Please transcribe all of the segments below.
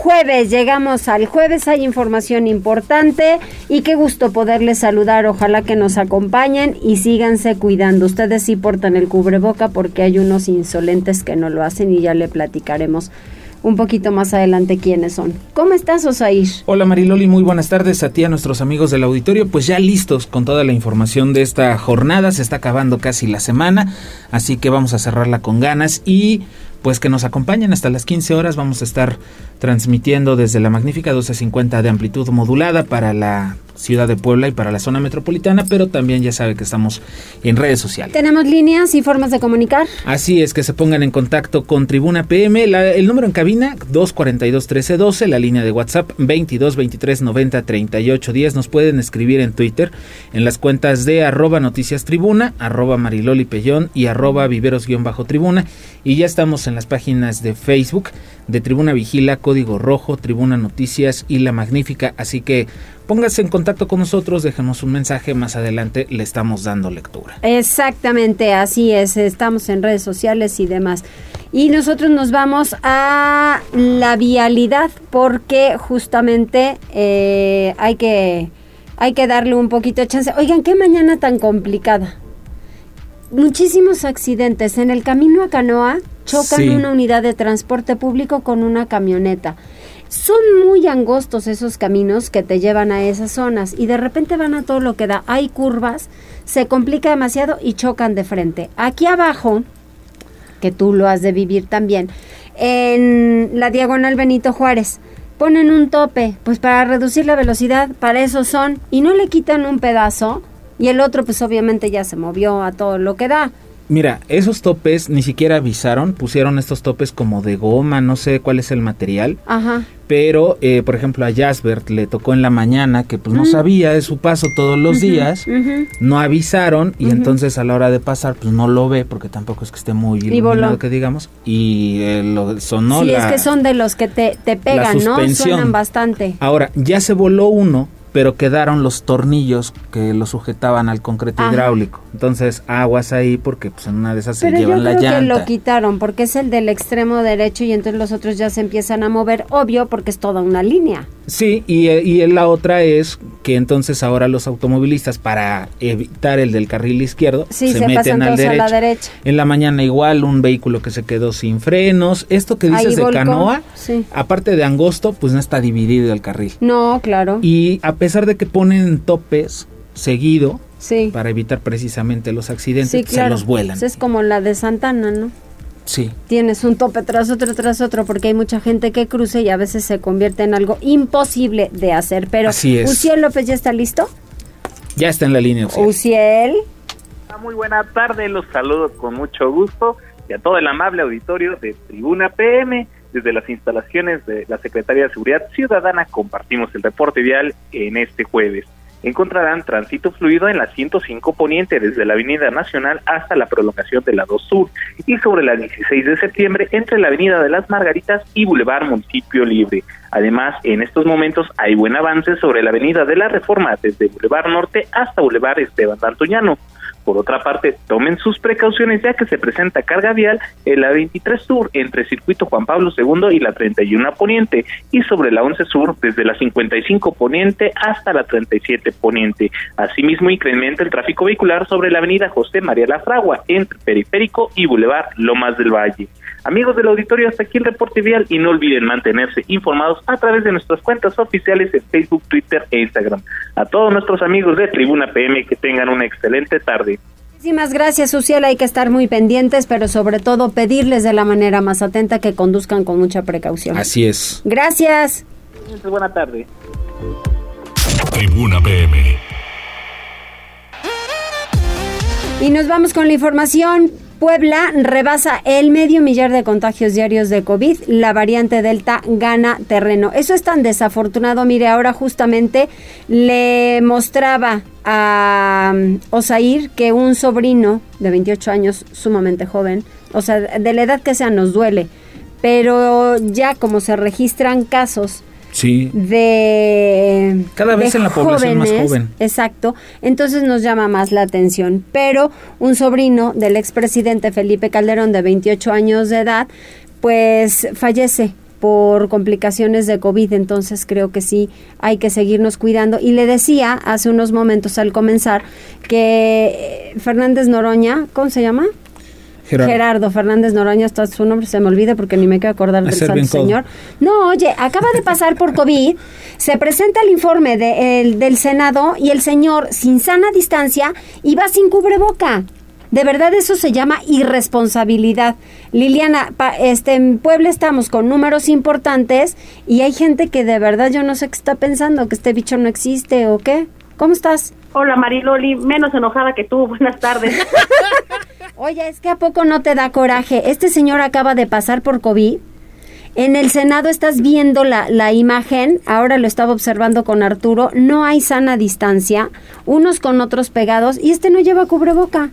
jueves. Llegamos al jueves, hay información importante y qué gusto poderles saludar. Ojalá que nos acompañen y síganse cuidando. Ustedes sí portan el cubreboca porque hay unos insolentes que no lo hacen y ya le platicaremos un poquito más adelante quiénes son. ¿Cómo estás, Osair? Hola Mariloli, muy buenas tardes a ti, a nuestros amigos del auditorio. Pues ya listos con toda la información de esta jornada, se está acabando casi la semana, así que vamos a cerrarla con ganas y pues que nos acompañen hasta las 15 horas. Vamos a estar transmitiendo desde la magnífica 1250 de amplitud modulada para la ciudad de Puebla y para la zona metropolitana, pero también ya sabe que estamos en redes sociales. ¿Tenemos líneas y formas de comunicar? Así es, que se pongan en contacto con Tribuna PM, el número en cabina 242-1312, la línea de WhatsApp 22 23 90 38 10. Nos pueden escribir en Twitter en las cuentas de arroba noticias tribuna, arroba mariloli pellón y arroba viveros-tribuna. Y ya estamos en las páginas de Facebook de Tribuna Vigila, Código Rojo, Tribuna Noticias y La Magnífica. Así que póngase en contacto con nosotros, déjenos un mensaje, más adelante le estamos dando lectura. Exactamente, así es, estamos en redes sociales y demás. Y nosotros nos vamos a la vialidad porque justamente eh, hay, que, hay que darle un poquito de chance. Oigan, qué mañana tan complicada. Muchísimos accidentes en el camino a Canoa chocan una unidad de transporte público con una camioneta. Son muy angostos esos caminos que te llevan a esas zonas y de repente van a todo lo que da. Hay curvas, se complica demasiado y chocan de frente. Aquí abajo, que tú lo has de vivir también, en la diagonal Benito Juárez, ponen un tope, pues para reducir la velocidad, para eso son, y no le quitan un pedazo, y el otro pues obviamente ya se movió a todo lo que da. Mira, esos topes ni siquiera avisaron, pusieron estos topes como de goma, no sé cuál es el material. Ajá. Pero, eh, por ejemplo, a Jasbert le tocó en la mañana que pues no mm. sabía de su paso todos los días, no avisaron y entonces a la hora de pasar pues no lo ve porque tampoco es que esté muy iluminado que digamos y eh, lo sonó Sí, es que son de los que te, te pegan, ¿no? Suenan bastante. Ahora, ya se voló uno pero quedaron los tornillos que lo sujetaban al concreto hidráulico. Entonces, aguas ahí porque pues en una de esas se llevan la llanta. Yo creo que lo quitaron porque es el del extremo derecho y entonces los otros ya se empiezan a mover, obvio, porque es toda una línea. Sí, y, y la otra es que entonces ahora los automovilistas para evitar el del carril izquierdo se, meten al derecho. A la derecha. En la mañana igual un vehículo que se quedó sin frenos. Esto que dices de canoa, aparte de angosto, pues no está dividido el carril. No, claro. Y a pesar de que ponen topes seguido, para evitar precisamente los accidentes, se los vuelan. es como la de Santana, ¿no? Sí. Tienes un tope tras otro, tras otro, porque hay mucha gente que cruce y a veces se convierte en algo imposible de hacer. Pero, Así es. Uciel López, ¿ya está listo? Ya está en la línea, Uciel. Uciel. Ah, muy buena tarde, los saludo con mucho gusto y a todo el amable auditorio de Tribuna PM. Desde las instalaciones de la Secretaría de Seguridad Ciudadana compartimos el reporte vial en este jueves encontrarán tránsito fluido en la 105 Poniente desde la Avenida Nacional hasta la prolongación de la 2 Sur y sobre la 16 de septiembre entre la Avenida de las Margaritas y Boulevard Municipio Libre. Además, en estos momentos hay buen avance sobre la Avenida de la Reforma desde Boulevard Norte hasta Boulevard Esteban Antoñano. Por otra parte, tomen sus precauciones ya que se presenta carga vial en la 23 Sur entre Circuito Juan Pablo II y la 31 Poniente y sobre la 11 Sur desde la 55 Poniente hasta la 37 Poniente. Asimismo, incrementa el tráfico vehicular sobre la avenida José María La Fragua entre Periférico y Boulevard Lomas del Valle. Amigos del auditorio, hasta aquí el reporte vial y no olviden mantenerse informados a través de nuestras cuentas oficiales en Facebook, Twitter e Instagram. A todos nuestros amigos de Tribuna PM que tengan una excelente tarde. Muchísimas gracias, Uciel. Hay que estar muy pendientes, pero sobre todo pedirles de la manera más atenta que conduzcan con mucha precaución. Así es. Gracias. Buena tarde. Tribuna PM. Y nos vamos con la información Puebla rebasa el medio millar de contagios diarios de COVID. La variante Delta gana terreno. Eso es tan desafortunado. Mire, ahora justamente le mostraba a um, Osair que un sobrino de 28 años, sumamente joven, o sea, de la edad que sea, nos duele, pero ya como se registran casos Sí. de cada vez en la población más joven. Exacto. Entonces nos llama más la atención. Pero un sobrino del expresidente Felipe Calderón de 28 años de edad, pues fallece por complicaciones de COVID, entonces creo que sí hay que seguirnos cuidando. Y le decía hace unos momentos al comenzar que Fernández Noroña, ¿cómo se llama? Gerardo. Fernández Noroña, hasta su nombre se me olvida porque ni me quiero acordar del santo señor. No, oye, acaba de pasar por COVID, se presenta el informe del Senado y el señor sin sana distancia iba sin cubreboca. De verdad eso se llama irresponsabilidad. Liliana, este, en Puebla estamos con números importantes y hay gente que de verdad yo no sé qué está pensando, que este bicho no existe o qué. ¿Cómo estás? Hola Mariloli, menos enojada que tú. Buenas tardes. Oye, es que a poco no te da coraje. Este señor acaba de pasar por COVID. En el Senado estás viendo la, la, imagen, ahora lo estaba observando con Arturo, no hay sana distancia, unos con otros pegados, y este no lleva cubreboca.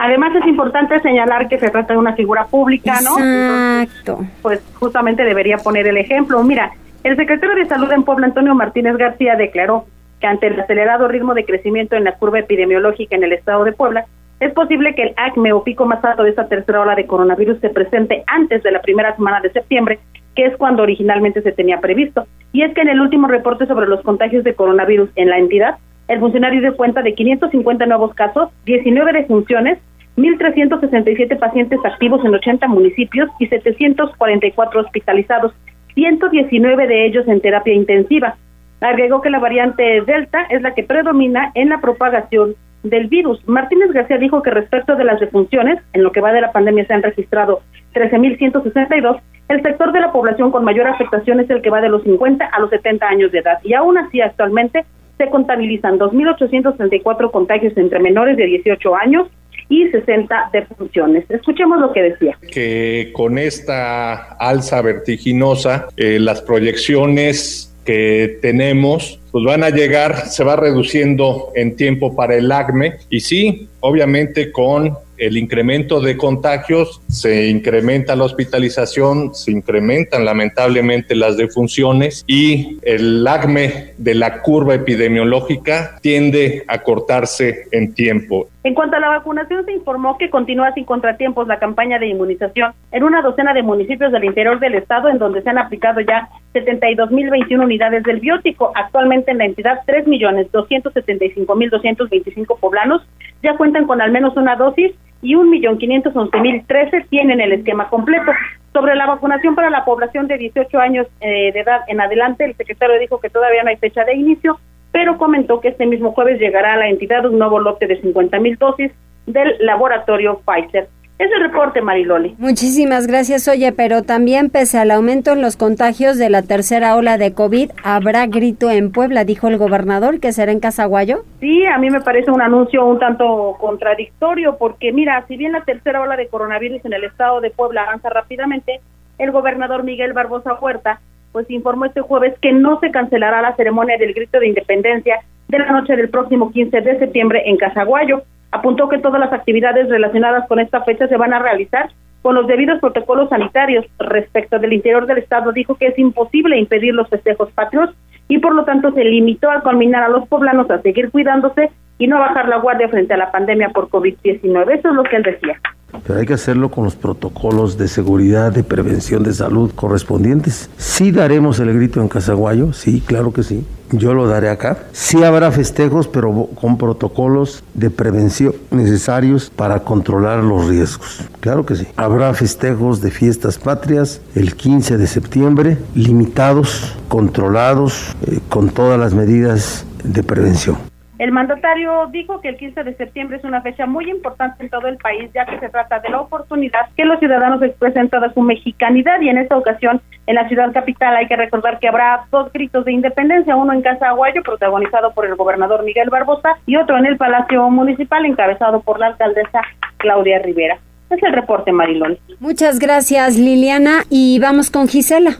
Además es importante señalar que se trata de una figura pública, ¿no? Exacto. pues justamente debería poner el ejemplo. Mira, el secretario de Salud en Puebla, Antonio Martínez García, declaró que ante el acelerado ritmo de crecimiento en la curva epidemiológica en el estado de Puebla, es posible que el acme o pico más alto de esta tercera ola de coronavirus se presente antes de la primera semana de septiembre, que es cuando originalmente se tenía previsto. Y es que en el último reporte sobre los contagios de coronavirus en la entidad, el funcionario dio cuenta de 550 nuevos casos, 19 defunciones, 1.367 pacientes activos en 80 municipios y 744 hospitalizados, 119 de ellos en terapia intensiva. Agregó que la variante Delta es la que predomina en la propagación del virus. Martínez García dijo que respecto de las defunciones, en lo que va de la pandemia se han registrado 13.162, el sector de la población con mayor afectación es el que va de los 50 a los 70 años de edad. Y aún así, actualmente se contabilizan 2.834 contagios entre menores de 18 años y 60 defunciones. Escuchemos lo que decía. Que con esta alza vertiginosa, eh, las proyecciones que tenemos, pues van a llegar, se va reduciendo en tiempo para el ACME y sí, obviamente con el incremento de contagios, se incrementa la hospitalización, se incrementan lamentablemente las defunciones y el acme de la curva epidemiológica tiende a cortarse en tiempo. En cuanto a la vacunación, se informó que continúa sin contratiempos la campaña de inmunización en una docena de municipios del interior del estado, en donde se han aplicado ya 72.021 unidades del biótico. Actualmente en la entidad, 3.275.225 poblanos ya cuentan con al menos una dosis y 1.511.013 tienen el esquema completo. Sobre la vacunación para la población de 18 años eh, de edad en adelante, el secretario dijo que todavía no hay fecha de inicio, pero comentó que este mismo jueves llegará a la entidad un nuevo lote de 50.000 dosis del laboratorio Pfizer. Es el reporte, Mariloli. Muchísimas gracias. Oye, pero también pese al aumento en los contagios de la tercera ola de COVID, habrá grito en Puebla, dijo el gobernador, que será en Casaguayo. Sí, a mí me parece un anuncio un tanto contradictorio, porque mira, si bien la tercera ola de coronavirus en el estado de Puebla avanza rápidamente, el gobernador Miguel Barbosa Huerta pues informó este jueves que no se cancelará la ceremonia del grito de independencia de la noche del próximo 15 de septiembre en Casaguayo apuntó que todas las actividades relacionadas con esta fecha se van a realizar con los debidos protocolos sanitarios. Respecto del interior del Estado, dijo que es imposible impedir los festejos patrios y por lo tanto se limitó a culminar a los poblanos a seguir cuidándose y no bajar la guardia frente a la pandemia por COVID-19. Eso es lo que él decía pero hay que hacerlo con los protocolos de seguridad, de prevención de salud correspondientes. Sí daremos el grito en Casaguayo, sí, claro que sí. Yo lo daré acá. Sí habrá festejos, pero con protocolos de prevención necesarios para controlar los riesgos. Claro que sí. Habrá festejos de fiestas patrias el 15 de septiembre, limitados, controlados, eh, con todas las medidas de prevención. El mandatario dijo que el 15 de septiembre es una fecha muy importante en todo el país, ya que se trata de la oportunidad que los ciudadanos expresen toda su mexicanidad y en esta ocasión en la ciudad capital hay que recordar que habrá dos gritos de independencia, uno en Casa Aguayo, protagonizado por el gobernador Miguel Barbosa, y otro en el Palacio Municipal, encabezado por la alcaldesa Claudia Rivera. Es el reporte, Marilón. Muchas gracias, Liliana. Y vamos con Gisela.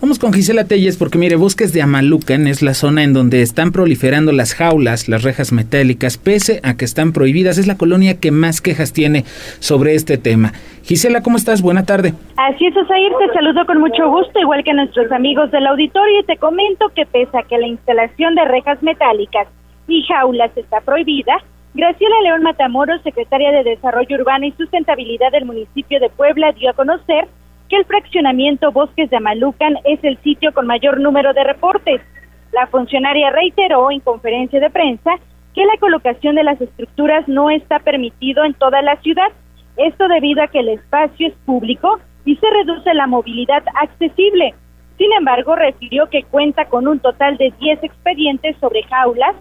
Vamos con Gisela Telles porque mire, Bosques de Amalucan es la zona en donde están proliferando las jaulas, las rejas metálicas, pese a que están prohibidas. Es la colonia que más quejas tiene sobre este tema. Gisela, ¿cómo estás? Buena tarde. Así es, Osair, te saludo con mucho gusto, igual que nuestros amigos del auditorio, y te comento que pese a que la instalación de rejas metálicas y jaulas está prohibida, Graciela León Matamoros, secretaria de Desarrollo Urbano y Sustentabilidad del municipio de Puebla, dio a conocer que el fraccionamiento Bosques de Amalucan es el sitio con mayor número de reportes. La funcionaria reiteró en conferencia de prensa que la colocación de las estructuras no está permitido en toda la ciudad, esto debido a que el espacio es público y se reduce la movilidad accesible. Sin embargo, refirió que cuenta con un total de 10 expedientes sobre jaulas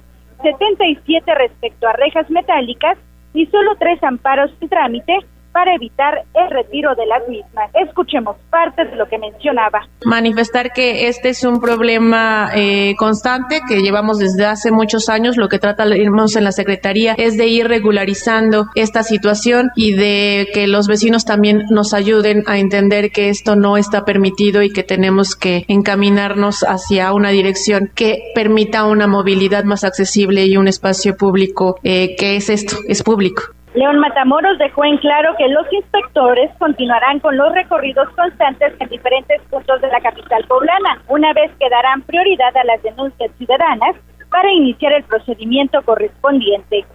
77 respecto a rejas metálicas y solo tres amparos en trámite para evitar el retiro de las mismas. Escuchemos parte de lo que mencionaba. Manifestar que este es un problema eh, constante que llevamos desde hace muchos años. Lo que tratamos en la Secretaría es de ir regularizando esta situación y de que los vecinos también nos ayuden a entender que esto no está permitido y que tenemos que encaminarnos hacia una dirección que permita una movilidad más accesible y un espacio público eh, que es esto, es público. León Matamoros dejó en claro que los inspectores continuarán con los recorridos constantes en diferentes puntos de la capital poblana, una vez que darán prioridad a las denuncias ciudadanas para iniciar el procedimiento correspondiente.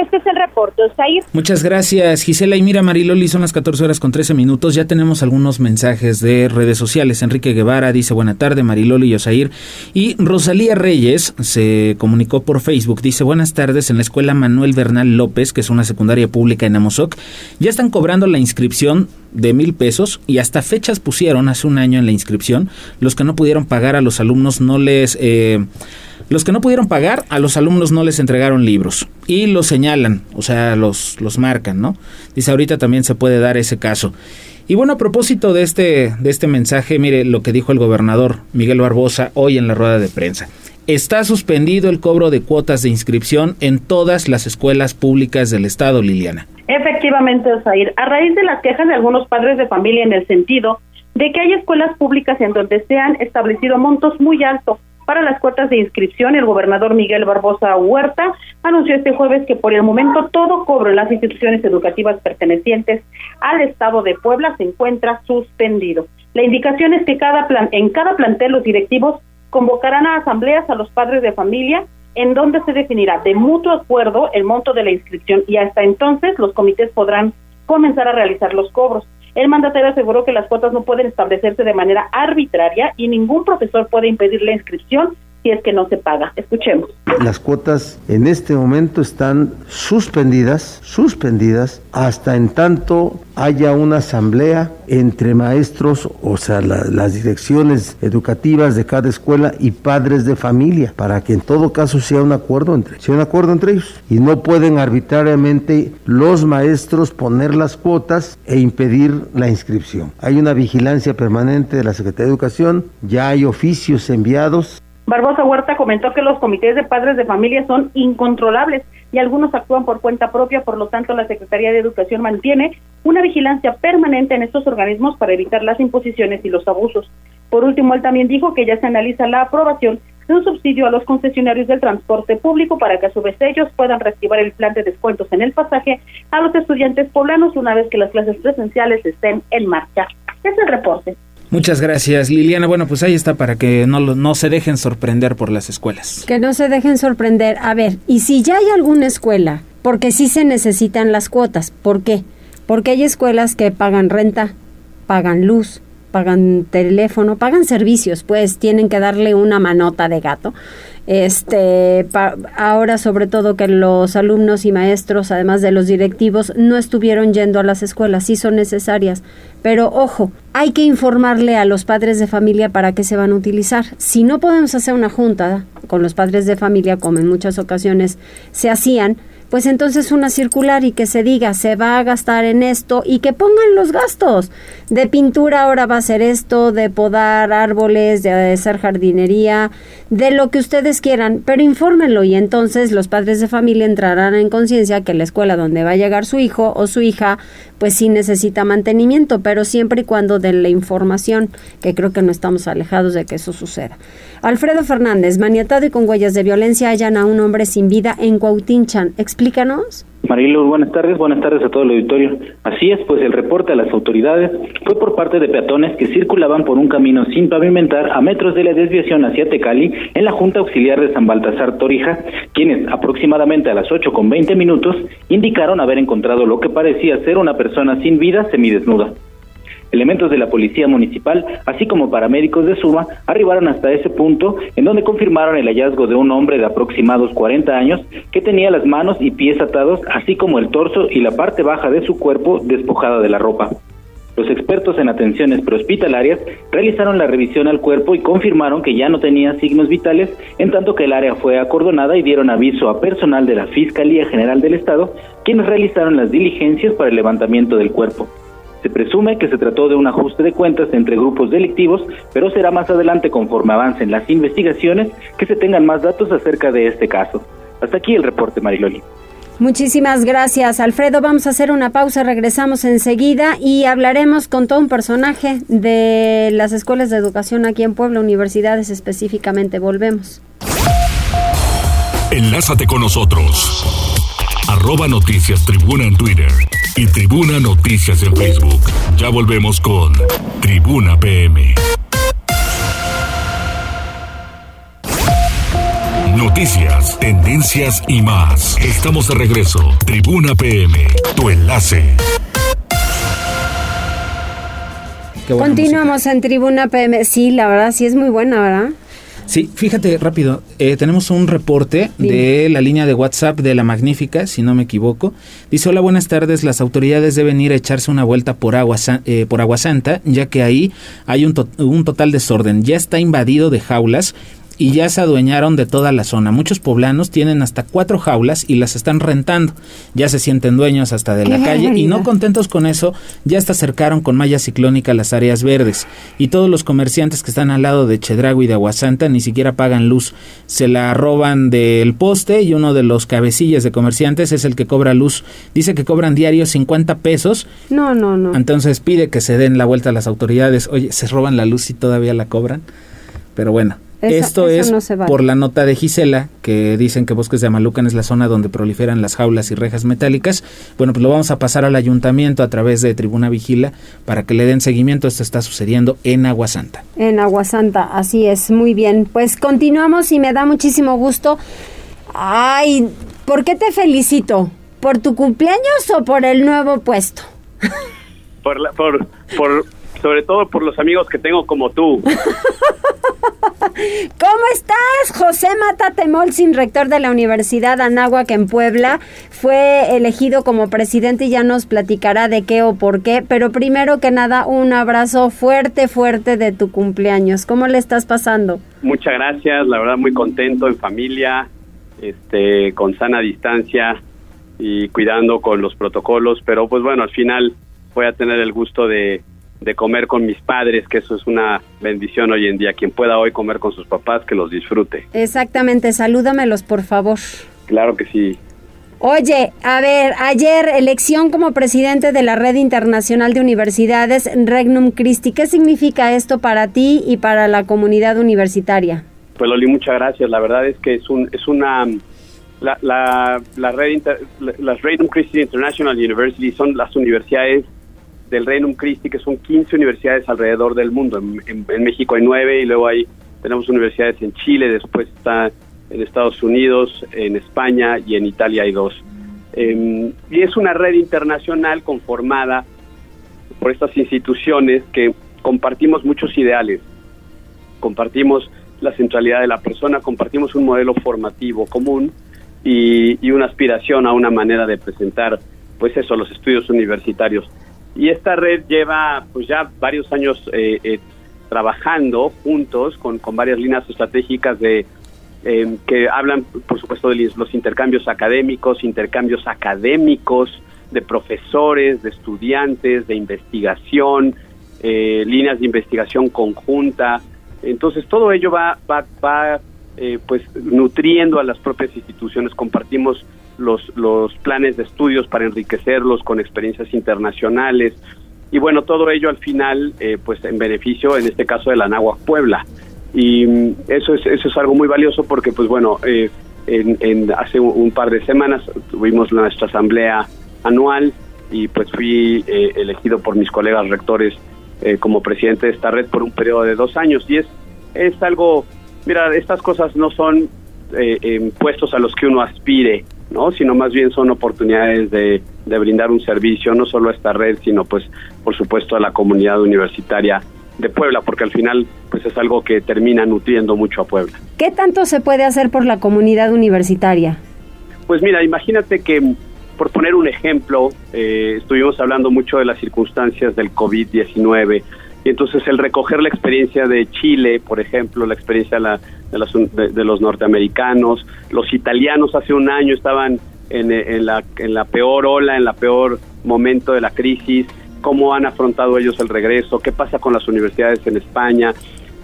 Este es el reporte, Osair. Muchas gracias, Gisela. Y mira, Mariloli, son las 14 horas con 13 minutos. Ya tenemos algunos mensajes de redes sociales. Enrique Guevara dice buena tarde, Mariloli y Osair. Y Rosalía Reyes se comunicó por Facebook. Dice buenas tardes en la escuela Manuel Bernal López, que es una secundaria pública en Amozoc. Ya están cobrando la inscripción de mil pesos y hasta fechas pusieron hace un año en la inscripción. Los que no pudieron pagar a los alumnos no les... Eh, los que no pudieron pagar, a los alumnos no les entregaron libros y los señalan, o sea, los, los marcan, ¿no? Dice, ahorita también se puede dar ese caso. Y bueno, a propósito de este, de este mensaje, mire lo que dijo el gobernador Miguel Barbosa hoy en la rueda de prensa. Está suspendido el cobro de cuotas de inscripción en todas las escuelas públicas del Estado, Liliana. Efectivamente, Osair, a raíz de las quejas de algunos padres de familia en el sentido de que hay escuelas públicas en donde se han establecido montos muy altos para las cuotas de inscripción, el gobernador Miguel Barbosa Huerta anunció este jueves que por el momento todo cobro en las instituciones educativas pertenecientes al Estado de Puebla se encuentra suspendido. La indicación es que cada plan, en cada plantel los directivos convocarán a asambleas a los padres de familia en donde se definirá de mutuo acuerdo el monto de la inscripción y hasta entonces los comités podrán comenzar a realizar los cobros. El mandatario aseguró que las cuotas no pueden establecerse de manera arbitraria y ningún profesor puede impedir la inscripción si es que no se paga. Escuchemos. Las cuotas en este momento están suspendidas, suspendidas, hasta en tanto haya una asamblea entre maestros, o sea, las direcciones educativas de cada escuela y padres de familia, para que en todo caso sea un acuerdo entre, sea un acuerdo entre ellos. Y no pueden arbitrariamente los maestros poner las cuotas e impedir la inscripción. Hay una vigilancia permanente de la Secretaría de Educación, ya hay oficios enviados Barbosa Huerta comentó que los comités de padres de familia son incontrolables y algunos actúan por cuenta propia, por lo tanto la Secretaría de Educación mantiene una vigilancia permanente en estos organismos para evitar las imposiciones y los abusos. Por último, él también dijo que ya se analiza la aprobación de un subsidio a los concesionarios del transporte público para que a su vez ellos puedan reactivar el plan de descuentos en el pasaje a los estudiantes poblanos una vez que las clases presenciales estén en marcha. Es el reporte. Muchas gracias, Liliana. Bueno, pues ahí está para que no, no se dejen sorprender por las escuelas. Que no se dejen sorprender. A ver, y si ya hay alguna escuela, porque sí se necesitan las cuotas, ¿por qué? Porque hay escuelas que pagan renta, pagan luz, pagan teléfono, pagan servicios, pues tienen que darle una manota de gato. Este, ahora sobre todo que los alumnos y maestros, además de los directivos, no estuvieron yendo a las escuelas, sí son necesarias, pero ojo, hay que informarle a los padres de familia para qué se van a utilizar. Si no podemos hacer una junta con los padres de familia, como en muchas ocasiones se hacían, pues entonces una circular y que se diga se va a gastar en esto y que pongan los gastos. De pintura ahora va a ser esto, de podar árboles, de hacer jardinería, de lo que ustedes quieran, pero infórmenlo y entonces los padres de familia entrarán en conciencia que la escuela donde va a llegar su hijo o su hija pues sí necesita mantenimiento, pero siempre y cuando den la información, que creo que no estamos alejados de que eso suceda. Alfredo Fernández, maniatado y con huellas de violencia, hallan a un hombre sin vida en Cuautinchan. Explícanos. Marilo, buenas tardes, buenas tardes a todo el auditorio. Así es, pues el reporte a las autoridades fue por parte de peatones que circulaban por un camino sin pavimentar a metros de la desviación hacia Tecali en la Junta Auxiliar de San Baltasar Torija, quienes aproximadamente a las 8 con 20 minutos indicaron haber encontrado lo que parecía ser una persona sin vida semidesnuda. Elementos de la Policía Municipal, así como paramédicos de Suma, arribaron hasta ese punto en donde confirmaron el hallazgo de un hombre de aproximados 40 años que tenía las manos y pies atados, así como el torso y la parte baja de su cuerpo despojada de la ropa. Los expertos en atenciones prehospitalarias realizaron la revisión al cuerpo y confirmaron que ya no tenía signos vitales, en tanto que el área fue acordonada y dieron aviso a personal de la Fiscalía General del Estado, quienes realizaron las diligencias para el levantamiento del cuerpo. Se presume que se trató de un ajuste de cuentas entre grupos delictivos, pero será más adelante conforme avancen las investigaciones que se tengan más datos acerca de este caso. Hasta aquí el reporte, Mariloli. Muchísimas gracias, Alfredo. Vamos a hacer una pausa, regresamos enseguida y hablaremos con todo un personaje de las escuelas de educación aquí en Puebla, universidades específicamente. Volvemos. Enlázate con nosotros. Arroba Noticias Tribuna en Twitter y Tribuna Noticias en Facebook. Ya volvemos con Tribuna PM. Noticias, tendencias y más. Estamos de regreso. Tribuna PM, tu enlace. Continuamos en Tribuna PM. Sí, la verdad, sí es muy buena, ¿verdad? Sí, fíjate rápido, eh, tenemos un reporte de la línea de WhatsApp de La Magnífica, si no me equivoco. Dice, hola, buenas tardes, las autoridades deben ir a echarse una vuelta por Agua, eh, por agua Santa, ya que ahí hay un, un total desorden. Ya está invadido de jaulas y ya se adueñaron de toda la zona. Muchos poblanos tienen hasta cuatro jaulas y las están rentando. Ya se sienten dueños hasta de la calle y no contentos con eso, ya hasta acercaron con malla ciclónica las áreas verdes. Y todos los comerciantes que están al lado de Chedrago y de Aguasanta ni siquiera pagan luz. Se la roban del poste y uno de los cabecillas de comerciantes es el que cobra luz. Dice que cobran diario 50 pesos. No, no, no. Entonces pide que se den la vuelta a las autoridades. Oye, se roban la luz y todavía la cobran. Pero bueno, esto es por la nota de Gisela, que dicen que Bosques de Amalucan es la zona donde proliferan las jaulas y rejas metálicas. Bueno, pues lo vamos a pasar al ayuntamiento a través de Tribuna Vigila para que le den seguimiento. Esto está sucediendo en Aguasanta. En Aguasanta, así es, muy bien. Pues continuamos y me da muchísimo gusto. Ay, ¿por qué te felicito? ¿Por tu cumpleaños o por el nuevo puesto? Por, la, por, por, sobre todo por los amigos que tengo como tú. ¿Cómo estás? José Mata Temolsin, rector de la Universidad Anáhuac en Puebla, fue elegido como presidente y ya nos platicará de qué o por qué, pero primero que nada un abrazo fuerte, fuerte de tu cumpleaños. ¿Cómo le estás pasando? Muchas gracias, la verdad muy contento en familia, este, con sana distancia y cuidando con los protocolos, pero pues bueno, al final voy a tener el gusto de de comer con mis padres, que eso es una bendición hoy en día. Quien pueda hoy comer con sus papás, que los disfrute. Exactamente, salúdamelos por favor. Claro que sí. Oye, a ver, ayer elección como presidente de la Red Internacional de Universidades Regnum Christi. ¿Qué significa esto para ti y para la comunidad universitaria? Pues Loli, muchas gracias. La verdad es que es un es una la, la, la red las Regnum Christi International University son las universidades del Reino Christi, que son 15 universidades alrededor del mundo. En, México hay nueve y luego hay tenemos universidades en Chile, después está en Estados Unidos, en España y en Italia hay dos. Em, y es una red internacional conformada por estas instituciones que compartimos muchos ideales, compartimos la centralidad de la persona, compartimos un modelo formativo común y, y una aspiración a una manera de presentar, pues eso, los estudios universitarios. Y esta red lleva pues ya varios años eh, eh, trabajando juntos con, con, varias líneas estratégicas de eh, que hablan, por supuesto, de los intercambios académicos, intercambios académicos, de profesores, de estudiantes, de investigación, eh, líneas de investigación conjunta. Entonces, todo ello va, va, va eh, pues nutriendo a las propias instituciones. Compartimos los, los planes de estudios para enriquecerlos con experiencias internacionales. Y bueno, todo ello al final, eh, pues en beneficio, en este caso de la Náhuac Puebla. Y mm, eso es, eso es algo muy valioso porque, pues bueno, eh, en, hace un, par de semanas tuvimos nuestra asamblea anual y pues fui eh, elegido por mis colegas rectores eh, como presidente de esta red por un periodo de dos años y es, es algo, mira, estas cosas no son eh, puestos a los que uno aspire, ¿no? sino más bien son oportunidades de, de brindar un servicio no solo a esta red, sino pues por supuesto a la comunidad universitaria de Puebla, porque al final pues es algo que termina nutriendo mucho a Puebla. ¿Qué tanto se puede hacer por la comunidad universitaria? Pues mira, imagínate que por poner un ejemplo, eh, estuvimos hablando mucho de las circunstancias del COVID-19 entonces el recoger la experiencia de Chile, por ejemplo, la experiencia de, la, de, los, de, los, norteamericanos, los italianos hace un año estaban en, la, en la peor ola, en la peor momento de la crisis, cómo han afrontado ellos el regreso, qué pasa con las universidades en España.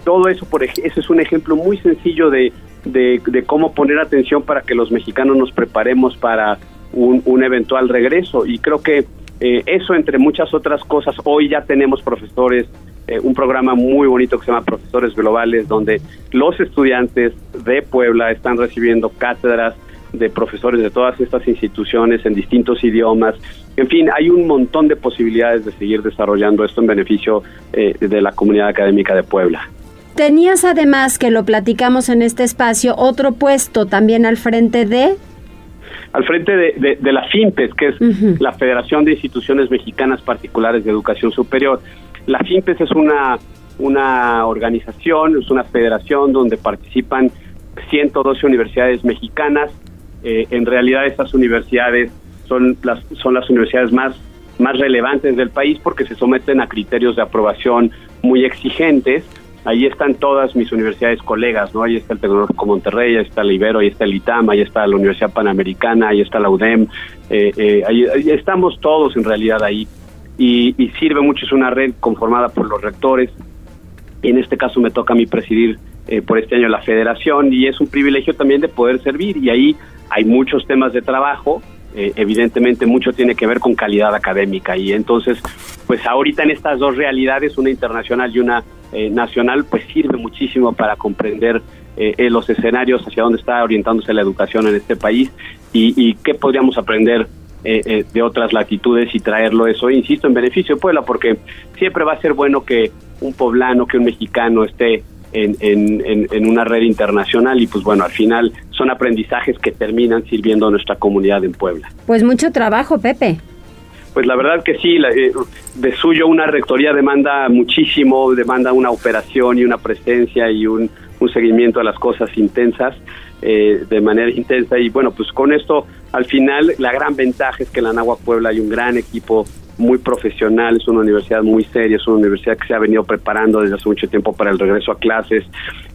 Todo eso, por eso es un ejemplo muy sencillo de, cómo poner atención para que los mexicanos nos preparemos para un eventual regreso. Y creo que eh, eso, entre muchas otras cosas, hoy ya tenemos profesores, eh, un programa muy bonito que se llama Profesores Globales, donde los estudiantes de Puebla están recibiendo cátedras de profesores de todas estas instituciones en distintos idiomas. En fin, hay un montón de posibilidades de seguir desarrollando esto en beneficio eh, de la comunidad académica de Puebla. Tenías además, que lo platicamos en este espacio, otro puesto también al frente de... Al frente de, de, de la FIMPES, que es uh -huh. la Federación de Instituciones Mexicanas Particulares de Educación Superior. La FIMPES es una, una organización, es una federación donde participan 112 universidades mexicanas, eh, en realidad estas universidades son las, son las universidades más, más relevantes del país porque se someten a criterios de aprobación muy exigentes. Ahí están todas mis universidades colegas, ¿no? Ahí está el Tecnológico Monterrey, ahí está el Ibero, ahí está el ITAM, ahí está la Universidad Panamericana, ahí está la UDEM, eh, eh, ahí, estamos todos en realidad ahí. Y, y, sirve mucho, es una red conformada por los rectores, y en este caso me toca a mí presidir eh, por este año la federación, y es un privilegio también de poder servir, y ahí hay muchos temas de trabajo, eh, evidentemente mucho tiene que ver con calidad académica. Y entonces pues ahorita en estas dos realidades una internacional y una eh, nacional pues sirve muchísimo para comprender eh, los escenarios hacia dónde está orientándose la educación en este país y, y qué podríamos aprender de otras latitudes y traerlo eso insisto en beneficio de Puebla porque siempre va a ser bueno que un poblano que un mexicano esté en, en, en, una red internacional y pues bueno, al final son aprendizajes que terminan sirviendo a nuestra comunidad en Puebla. Pues mucho trabajo, Pepe. Pues la verdad que sí, la, eh, de suyo una rectoría demanda muchísimo, demanda una operación y una presencia y un, un seguimiento a las cosas intensas, eh, de manera intensa y bueno, pues con esto al final la gran ventaja es que en la Nahua Puebla hay un gran equipo muy profesional, es una universidad muy seria, es una universidad que se ha venido preparando desde hace mucho tiempo para el regreso a clases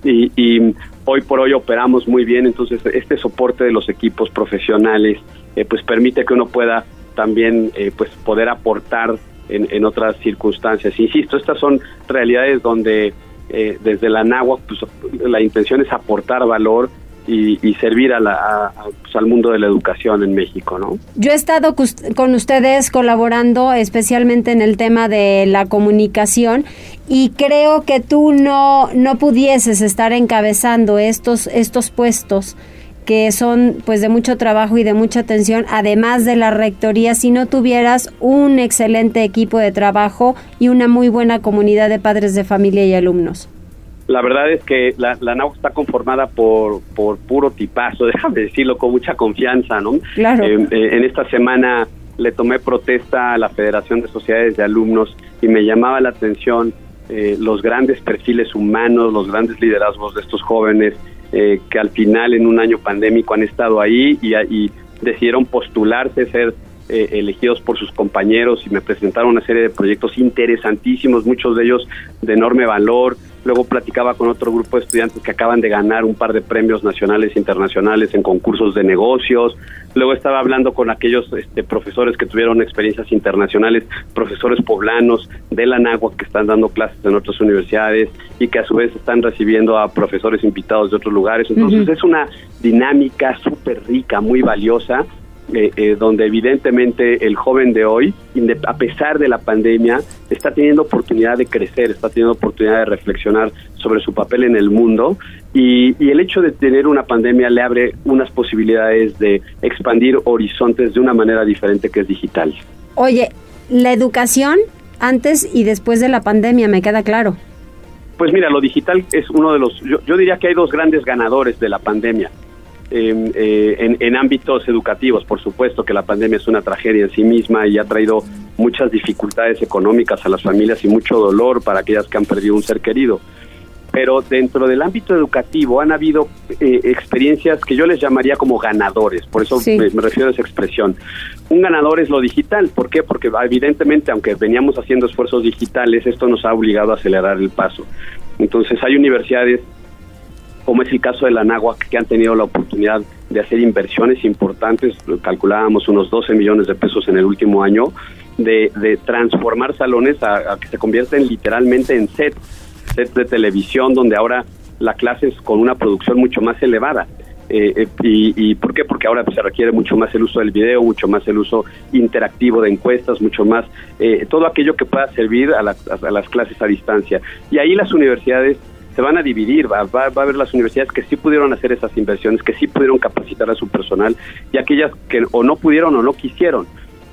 y, y hoy por hoy operamos muy bien, entonces este soporte de los equipos profesionales eh, pues permite que uno pueda también eh, pues poder aportar en, en, otras circunstancias. Insisto, estas son realidades donde eh, desde la NAHUA pues, la intención es aportar valor y, y, servir a la, pues, al mundo de la educación en México, ¿no? Yo he estado con ustedes colaborando especialmente en el tema de la comunicación y creo que tú no, no pudieses estar encabezando estos, estos puestos que son pues de mucho trabajo y de mucha atención, además de la rectoría, si no tuvieras un excelente equipo de trabajo y una muy buena comunidad de padres de familia y alumnos la verdad es que la, la NAU está conformada por, por puro tipazo, déjame decirlo con mucha confianza, ¿no? Claro. Eh, eh, en esta semana le tomé protesta a la Federación de Sociedades de Alumnos y me llamaba la atención eh, los grandes perfiles humanos, los grandes liderazgos de estos jóvenes eh, que al final en un año pandémico han estado ahí y, y decidieron postularse, ser eh, elegidos por sus compañeros y me presentaron una serie de proyectos interesantísimos, muchos de ellos de enorme valor. Luego platicaba con otro grupo de estudiantes que acaban de ganar un par de premios nacionales e internacionales en concursos de negocios. Luego estaba hablando con aquellos este, profesores que tuvieron experiencias internacionales, profesores poblanos de la NAGUA que están dando clases en otras universidades y que a su vez están recibiendo a profesores invitados de otros lugares. Entonces es una dinámica súper rica, muy valiosa eh, eh, donde evidentemente el joven de hoy, a pesar de la pandemia, está teniendo oportunidad de crecer, está teniendo oportunidad de reflexionar sobre su papel en el mundo y, el hecho de tener una pandemia le abre unas posibilidades de expandir horizontes de una manera diferente que es digital. Oye, la educación antes y después de la pandemia, me queda claro. Pues mira, lo digital es uno de los, yo diría que hay dos grandes ganadores de la pandemia. Em, eh, en, ámbitos educativos. Por supuesto que la pandemia es una tragedia en sí misma y ha traído muchas dificultades económicas a las familias y mucho dolor para aquellas que han perdido un ser querido. Pero dentro del ámbito educativo han habido eh, experiencias que yo les llamaría como ganadores, por eso me, me, refiero a esa expresión. Un ganador es lo digital, ¿por qué? Porque evidentemente, aunque veníamos haciendo esfuerzos digitales, esto nos ha obligado a acelerar el paso. Entonces hay universidades como es el caso de la que han tenido la oportunidad de hacer inversiones importantes, calculábamos unos 12 millones de pesos en el último año, de, transformar salones a, que se convierten literalmente en sets, sets de televisión, donde ahora la clase es con una producción mucho más elevada. Eh, eh, y, por qué? Porque ahora pues, se requiere mucho más el uso del video, mucho más el uso interactivo de encuestas, mucho más eh, todo aquello que pueda servir a, a las clases a distancia. Y ahí las universidades se van a dividir, va, va, a haber las universidades que sí pudieron hacer esas inversiones, que sí pudieron capacitar a su personal y aquellas que o no pudieron o no quisieron.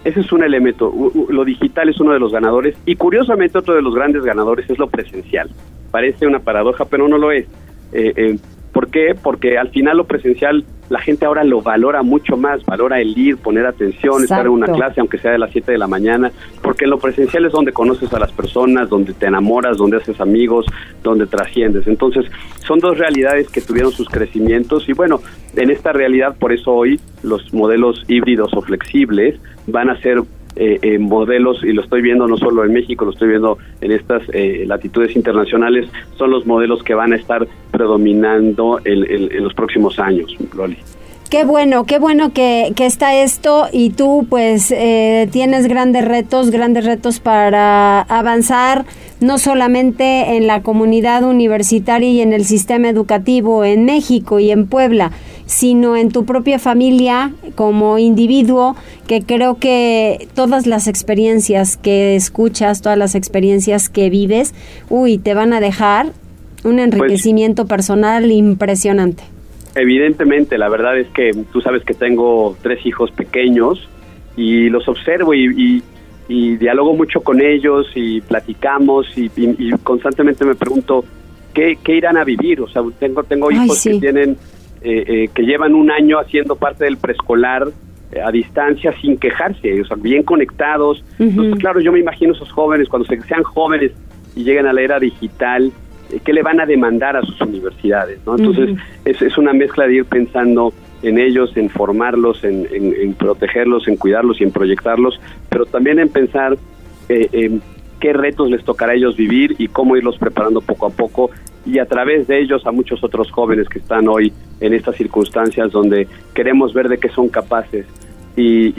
Ese es un elemento, lo digital es uno de los ganadores y curiosamente otro de los grandes ganadores es lo presencial. Parece una paradoja, pero no lo es. Eh, eh, ¿Por qué? Porque al final lo presencial la gente ahora lo valora mucho más, valora el ir, poner atención, estar en una clase, aunque sea de las 7 de la mañana, porque en lo presencial es donde conoces a las personas, donde te enamoras, donde haces amigos, donde trasciendes. Entonces, son dos realidades que tuvieron sus crecimientos y bueno, en esta realidad, por eso hoy los modelos híbridos o flexibles van a ser eh, modelos, y lo estoy viendo no solo en México, lo estoy viendo en estas eh, latitudes internacionales, son los modelos que van a estar predominando en, los próximos años, Loli. Qué bueno, qué bueno que, está esto y tú pues eh, tienes grandes retos, grandes retos para avanzar no solamente en la comunidad universitaria y en el sistema educativo en México y en Puebla, sino en tu propia familia como individuo, que creo que todas las experiencias que escuchas, todas las experiencias que vives, uy, te van a dejar un pues enriquecimiento personal impresionante. Evidentemente, la verdad es que tú sabes que tengo tres hijos pequeños y los observo y, dialogo mucho con ellos y platicamos y, constantemente me pregunto qué, irán a vivir. O sea, tengo, tengo hijos que tienen eh, eh, que llevan un año haciendo parte del preescolar eh, a distancia sin quejarse, o sea, bien conectados. Entonces, claro, yo me imagino esos jóvenes, cuando sean jóvenes y lleguen a la era digital, ¿qué le van a demandar a sus universidades? ¿no? Entonces, es, es, una mezcla de ir pensando en ellos, en formarlos, en, en, protegerlos, en cuidarlos y en proyectarlos, pero también en pensar eh, qué retos les tocará a ellos vivir y cómo irlos preparando poco a poco y a través de ellos a muchos otros jóvenes que están hoy en estas circunstancias donde queremos ver de qué son capaces y,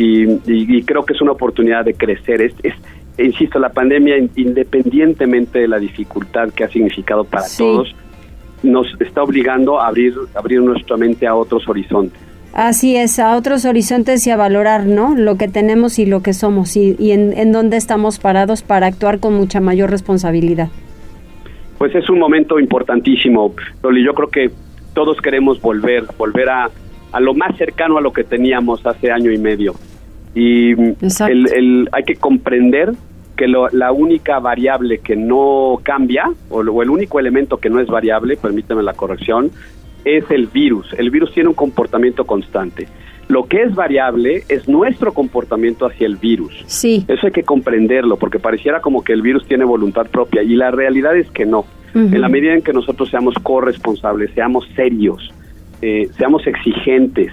y, creo que es una oportunidad de crecer. Es, es, insisto, la pandemia, independientemente de la dificultad que ha significado para todos, nos está obligando a abrir, abrir nuestra mente a otros horizontes. Así es, a otros horizontes y a valorar, ¿no? Lo que tenemos y lo que somos y, y en, en dónde estamos parados para actuar con mucha mayor responsabilidad. Pues es un momento importantísimo, Loli. Yo creo que todos queremos volver, volver a, a lo más cercano a lo que teníamos hace año y medio. Y el, el, hay que comprender que lo, la única variable que no cambia, o, o, el único elemento que no es variable, permíteme la corrección, es el virus. El virus tiene un comportamiento constante. Lo que es variable es nuestro comportamiento hacia el virus. Sí. Eso hay que comprenderlo, porque pareciera como que el virus tiene voluntad propia y la realidad es que no. En la medida en que nosotros seamos corresponsables, seamos serios, eh, seamos exigentes,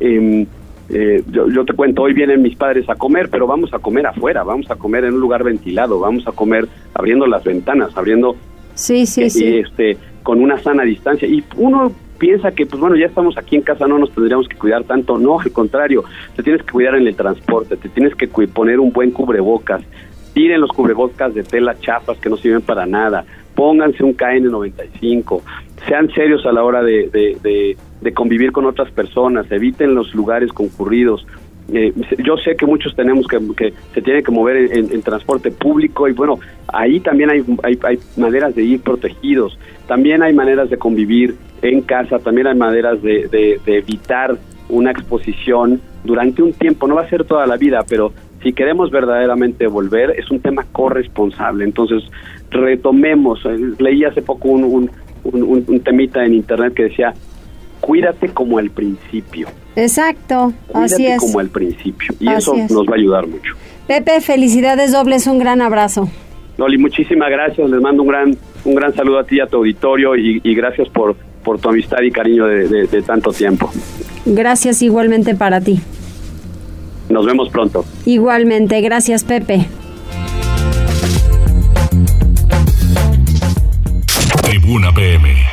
em, eh, yo, yo te cuento, hoy vienen mis padres a comer, pero vamos a comer afuera, vamos a comer en un lugar ventilado, vamos a comer abriendo las ventanas, abriendo Sí, sí, sí. este con una sana distancia y uno piensa que pues bueno ya estamos aquí en casa no nos tendríamos que cuidar tanto. No al contrario te tienes que cuidar en el transporte te tienes que poner un buen cubrebocas. Tiren los cubrebocas de tela chafas que no sirven para nada. Pónganse un KN95 sean serios a la hora de, de- de- de convivir con otras personas. Eviten los lugares concurridos eh, yo sé que muchos tenemos que, que se tienen que mover en, transporte público y bueno, ahí también hay, hay, hay maneras de ir protegidos, también hay maneras de convivir en casa, también hay maneras de, evitar una exposición durante un tiempo, no va a ser toda la vida, pero si queremos verdaderamente volver, es un tema corresponsable. Entonces, retomemos, eh, leí hace poco un- un temita en internet que decía, cuídate como al principio. Exacto, Cuídate así es. como al principio. Y Así eso es. nos va a ayudar mucho. Pepe, felicidades dobles, un gran abrazo. Loli, muchísimas gracias. Les mando un gran, un gran saludo a ti y a tu auditorio y, y gracias por, por tu amistad y cariño de, de- de tanto tiempo. Gracias igualmente para ti. Nos vemos pronto. Igualmente, gracias Pepe. Tribuna PM.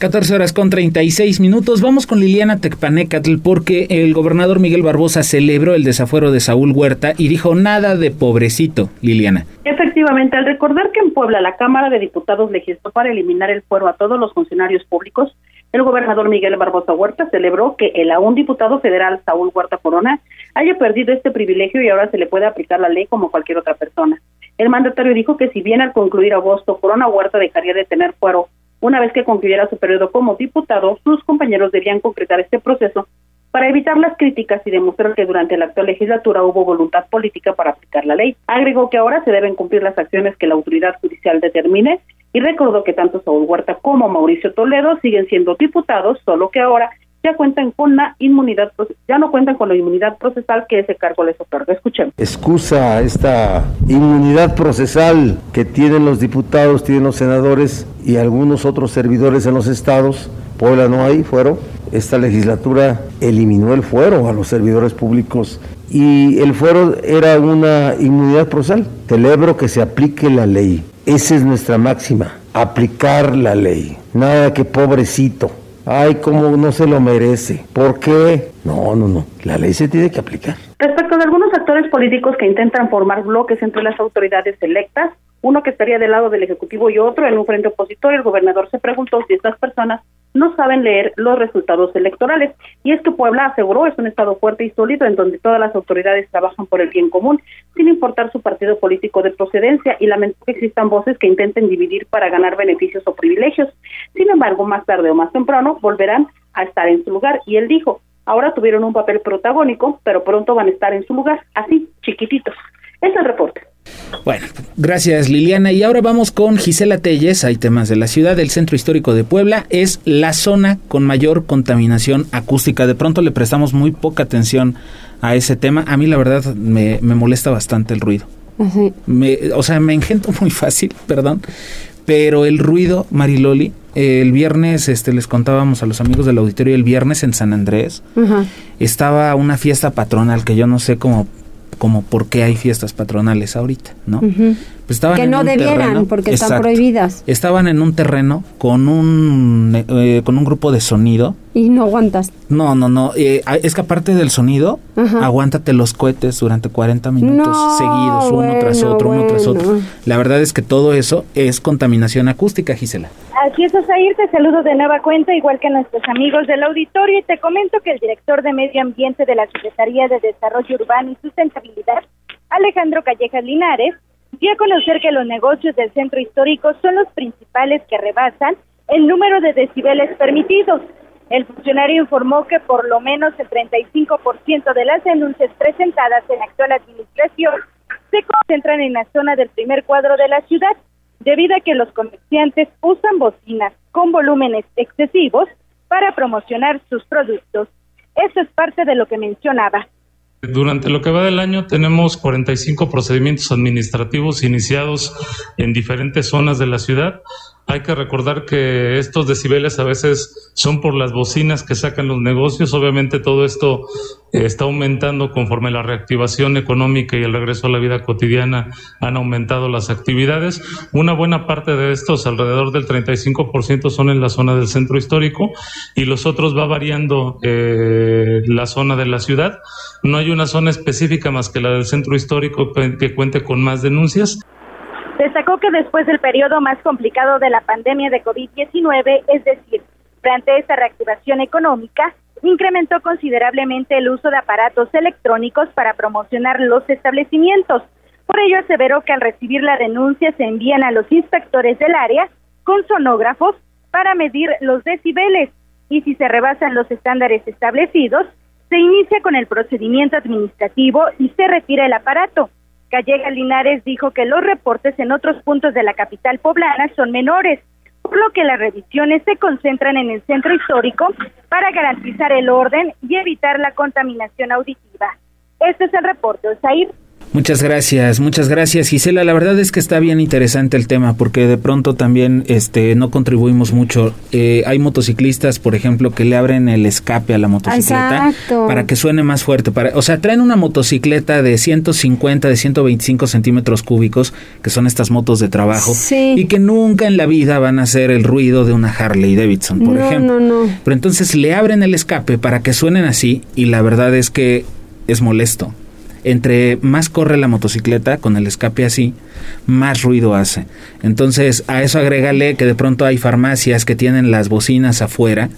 14 horas con 36 minutos. Vamos con Liliana Tecpanecatl porque el gobernador Miguel Barbosa celebró el desafuero de Saúl Huerta y dijo nada de pobrecito, Liliana. Efectivamente, al recordar que en Puebla la Cámara de Diputados legisló para eliminar el fuero a todos los funcionarios públicos, el gobernador Miguel Barbosa Huerta celebró que el aún diputado federal Saúl Huerta Corona haya perdido este privilegio y ahora se le puede aplicar la ley como cualquier otra persona. El mandatario dijo que si bien al concluir agosto Corona Huerta dejaría de tener fuero una vez que concluyera su periodo como diputado, sus compañeros debían concretar este proceso para evitar las críticas y demostrar que durante la actual legislatura hubo voluntad política para aplicar la ley. Agregó que ahora se deben cumplir las acciones que la autoridad judicial determine y recordó que tanto Saúl Huerta como Mauricio Toledo siguen siendo diputados, solo que ahora ya cuentan con la inmunidad, ya no cuentan con la inmunidad procesal que ese cargo les otorga. Escuchemos. excusa esta inmunidad procesal que tienen los diputados, tienen los senadores y algunos otros servidores en los estados. Puebla no hay fuero. Esta legislatura eliminó el fuero a los servidores públicos y el fuero era una inmunidad procesal. Celebro que se aplique la ley. Esa es nuestra máxima, aplicar la ley. Nada que pobrecito. Ay, cómo no se lo merece. ¿Por qué? No, no, no. La ley se tiene que aplicar. Respecto de algunos actores políticos que intentan formar bloques entre las autoridades electas, uno que estaría del lado del Ejecutivo y otro en un frente opositor, el gobernador se preguntó si estas personas no saben leer los resultados electorales. Y es que Puebla aseguró es un estado fuerte y sólido en donde todas las autoridades trabajan por el bien común, sin importar su partido político de procedencia, y lamentó que existan voces que intenten dividir para ganar beneficios o privilegios. Sin embargo, más tarde o más temprano volverán a estar en su lugar. Y él dijo, ahora tuvieron un papel protagónico, pero pronto van a estar en su lugar, así, chiquititos. Es el reporte. Bueno, gracias Liliana. Y ahora vamos con Gisela Telles. Hay temas de la ciudad. El centro histórico de Puebla es la zona con mayor contaminación acústica. De pronto le prestamos muy poca atención a ese tema. A mí la verdad me, me molesta bastante el ruido. Me, o sea, me engento muy fácil, perdón. Pero el ruido, Mariloli, el viernes este, les contábamos a los amigos del auditorio, el viernes en San Andrés estaba una fiesta patronal que yo no sé cómo, cómo por qué hay fiestas patronales ahorita, ¿no? Pues estaban Que en no un debieran, terreno- porque están prohibidas. Estaban en un terreno con un eh, con un grupo de sonido. Y no aguantas. No, no, no. eh, es que aparte del sonido, Ajá. aguántate los cohetes durante 40 minutos No, seguidos, uno tras bueno, otro, uno tras otro. La verdad es que todo eso es contaminación acústica, Gisela. Así es, Osair, te saludo de nueva cuenta, igual que a nuestros amigos del auditorio, y te comento que el director de Medio Ambiente de la Secretaría de Desarrollo Urbano y Sustentabilidad, Alejandro Callejas Linares, dio a conocer que los negocios del centro histórico son los principales que rebasan el número de decibeles permitidos. El funcionario informó que por lo menos el 35% de las denuncias presentadas en la actual administración se concentran en la zona del primer cuadro de la ciudad, debido a que los comerciantes usan bocinas con volúmenes excesivos para promocionar sus productos. Eso es parte de lo que mencionaba. Durante lo que va del año tenemos 45 procedimientos administrativos iniciados en diferentes zonas de la ciudad. Hay que recordar que estos decibeles a veces son por las bocinas que sacan los negocios. Obviamente todo esto eh, está aumentando conforme la reactivación económica y el regreso a la vida cotidiana han aumentado las actividades. Una buena parte de estos, alrededor del 35%, son en la zona del centro histórico y los otros va variando eh, la zona de la ciudad. No hay una zona específica más que la del centro histórico que cuente con más denuncias. Destacó que después del periodo más complicado de la pandemia de COVID-19, es decir, durante esta reactivación económica, incrementó considerablemente el uso de aparatos electrónicos para promocionar los establecimientos. Por ello aseveró que al recibir la denuncia se envían a los inspectores del área con sonógrafos para medir los decibeles y si se rebasan los estándares establecidos, se inicia con el procedimiento administrativo y se retira el aparato. Gallega Linares dijo que los reportes en otros puntos de la capital poblana son menores, por lo que las revisiones se concentran en el centro histórico para garantizar el orden y evitar la contaminación auditiva. Este es el reporte, Osair. Muchas gracias, muchas gracias Gisela. La verdad es que está bien interesante el tema porque de pronto también este, no contribuimos mucho. Eh, hay motociclistas, por ejemplo, que le abren el escape a la motocicleta para que suene más fuerte. Para, o sea, traen una motocicleta de 150, de 125 centímetros cúbicos, que son estas motos de trabajo, y que nunca en la vida van a hacer el ruido de una Harley Davidson, por ejemplo. No, no. Pero entonces le abren el escape para que suenen así y la verdad es que es molesto entre más corre la motocicleta con el escape así, más ruido hace. Entonces, a eso agrégale que de pronto hay farmacias que tienen las bocinas afuera.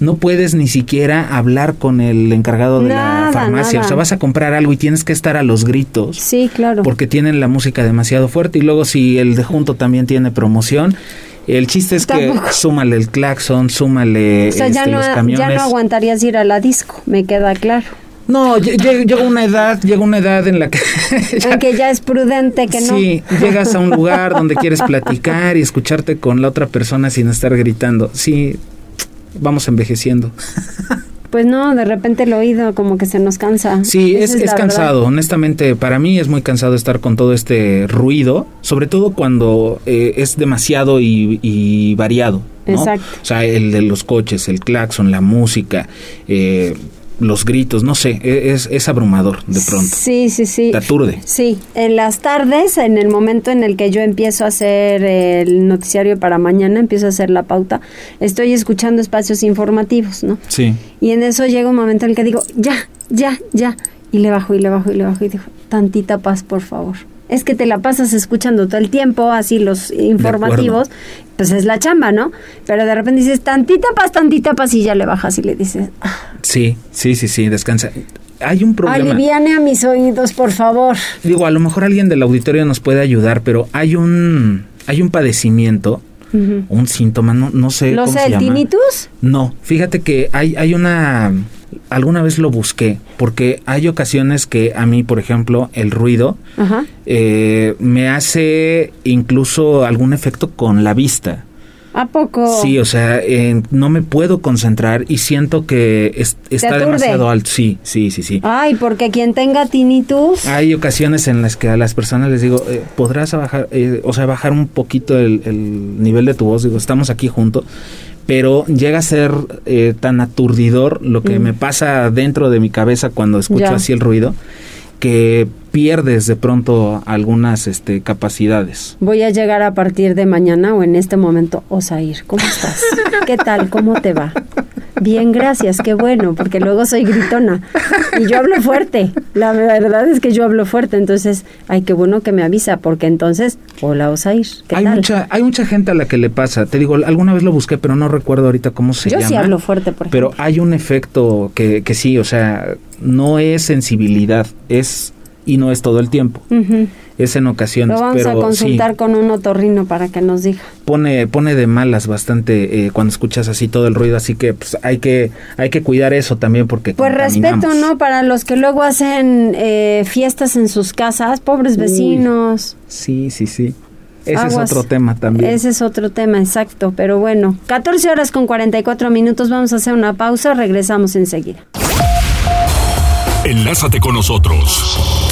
No puedes ni siquiera hablar con el encargado de la farmacia. O sea, vas a comprar algo y tienes que estar a los gritos. Sí, claro. Porque tienen la música demasiado fuerte. Y luego, si el de junto también tiene promoción. El chiste es que súmale el claxon, súmale o sea, ya, este, no, ya no aguantarías ir a la disco, me queda claro. No, llega una edad, llega una edad en la que... ya, ya es prudente que no. Sí, llegas a un lugar donde quieres platicar y escucharte con la otra persona sin estar gritando. Sí, vamos envejeciendo. Pues no, de repente el oído como que se nos cansa. Sí, es, es, cansado. Honestamente, para mí es muy cansado estar con todo este ruido, sobre todo cuando eh, es demasiado y, variado. Exacto. O sea, el de los coches, el claxon, la música, eh, los gritos, no sé, e, es, es abrumador de pronto. Sí, sí, sí. Te aturde. Sí, en las tardes, en el momento en el que yo empiezo a hacer el noticiario para mañana, empiezo a hacer la pauta, estoy escuchando espacios informativos, ¿no? Sí. Y en eso llega un momento en el que digo, ya, ya, ya. Y le bajo y le bajo y le bajo y digo, tantita paz, por favor es que te la pasas escuchando todo el tiempo, así los informativos, pues es la chamba, ¿no? Pero de repente dices, tantita paz, tantita paz, y ya le bajas y le dices... Ah". Sí, sí, sí, sí, descansa. Hay un problema. Aliviane a mis oídos, por favor. Digo, a lo mejor alguien del auditorio nos puede ayudar, pero hay un, hay un padecimiento un síntoma, no, no sé. ¿Lo sé, el tinnitus? No, fíjate que hay, hay una alguna vez lo busqué, porque hay ocasiones que a mí, por ejemplo, el ruido eh, me hace incluso algún efecto con la vista. ¿A poco? Sí, o sea, no me puedo concentrar y siento que está demasiado alto. Sí, sí, sí, sí. Ay, porque quien tenga tinnitus. Hay ocasiones en las que a las personas les digo, eh, podrás bajar, eh, o sea, bajar un poquito el, el, nivel de tu voz. Digo, estamos aquí juntos pero llega a ser eh, tan aturdidor lo que mm. me pasa dentro de mi cabeza cuando escucho así el ruido que pierdes de pronto algunas este, capacidades. Voy a llegar a partir de mañana o en este momento, Osair, ¿cómo estás? ¿Qué tal? ¿Cómo te va? Bien, gracias, qué bueno, porque luego soy gritona y yo hablo fuerte. La verdad es que yo hablo fuerte, entonces, ay, qué bueno que me avisa, porque entonces, hola Osair, ¿qué hay Mucha, hay mucha gente a la que le pasa, te digo, alguna vez lo busqué, pero no recuerdo ahorita cómo se llama. Yo sí hablo fuerte, por ejemplo. Pero hay un efecto que, que sí, o sea, no es sensibilidad, es y no es todo el tiempo. Es en ocasiones. Lo vamos a consultar con un otorrino para que nos diga. Pone, pone de malas bastante eh, cuando escuchas así todo el ruido, así que pues, hay que hay que cuidar eso también porque. Pues respeto, ¿no? Para los que luego hacen eh, fiestas en sus casas, pobres vecinos. sí, sí, sí. Ese es otro tema también. Ese es otro tema, exacto. Pero bueno, 14 horas con 44 minutos. Vamos a hacer una pausa. Regresamos enseguida. Enlázate con nosotros.